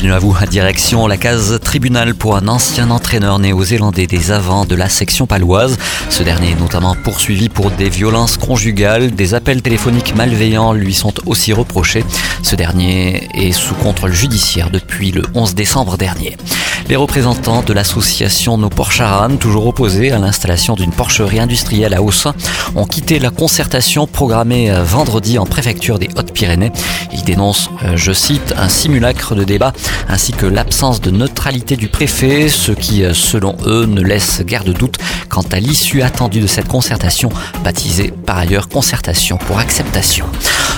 Bienvenue à vous. Direction la case tribunal pour un ancien entraîneur néo-zélandais des avants de la section paloise. Ce dernier est notamment poursuivi pour des violences conjugales. Des appels téléphoniques malveillants lui sont aussi reprochés. Ce dernier est sous contrôle judiciaire depuis le 11 décembre dernier. Les représentants de l'association Nos Porcharan, toujours opposés à l'installation d'une porcherie industrielle à Haussin, ont quitté la concertation programmée euh, vendredi en préfecture des Hautes-Pyrénées. Ils dénoncent, euh, je cite, un simulacre de débat ainsi que l'absence de neutralité du préfet, ce qui, euh, selon eux, ne laisse guère de doute quant à l'issue attendue de cette concertation, baptisée par ailleurs concertation pour acceptation.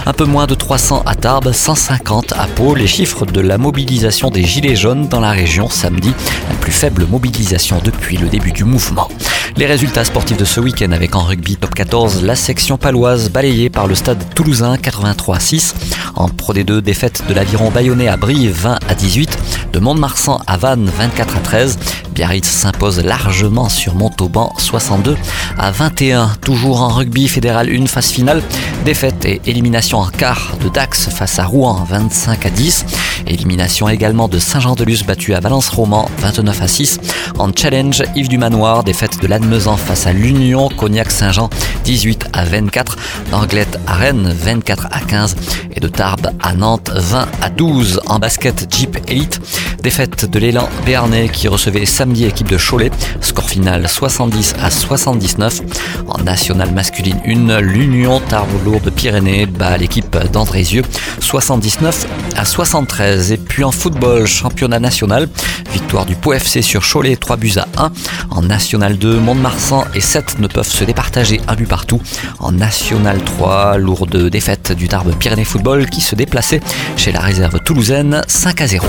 Un peu moins de 300 à Tarbes, 150 à Pau. Les chiffres de la mobilisation des Gilets jaunes dans la région samedi, la plus faible mobilisation depuis le début du mouvement. Les résultats sportifs de ce week-end avec en rugby top 14, la section paloise balayée par le stade toulousain 83-6. En Pro D2, défaite de l'aviron bayonnais à Brive 20 à 18, de Mont-de-Marsan à Vannes 24 à 13. Biarritz s'impose largement sur Montauban 62 à 21. Toujours en rugby fédéral, une phase finale. Défaite et élimination en quart de Dax face à Rouen 25 à 10. Élimination également de Saint-Jean-de-Luz battu à Valence-Roman 29 à 6. En challenge, Yves du Manoir, défaite de l'Admezan face à l'Union Cognac-Saint-Jean 18 à 24. D'Anglette à Rennes 24 à 15. Et de Tarbes à Nantes 20 à 12. En basket Jeep Elite, défaite de l'élan Béarnais qui recevait samedi équipe de Cholet. Score final 70 à 79. En nationale masculine 1, l'Union Tarbes-Lourdes Pyrénées bat l'équipe d'Andrézieux 79 à 73. Et puis en football, championnat national, victoire du Pau FC sur Cholet 3 buts à 1. En national 2, Mont-de-Marsan et 7 ne peuvent se départager un but partout. En national 3, lourde défaite du Tarbes Pyrénées Football qui se déplaçait chez la réserve toulousaine 5 à 0.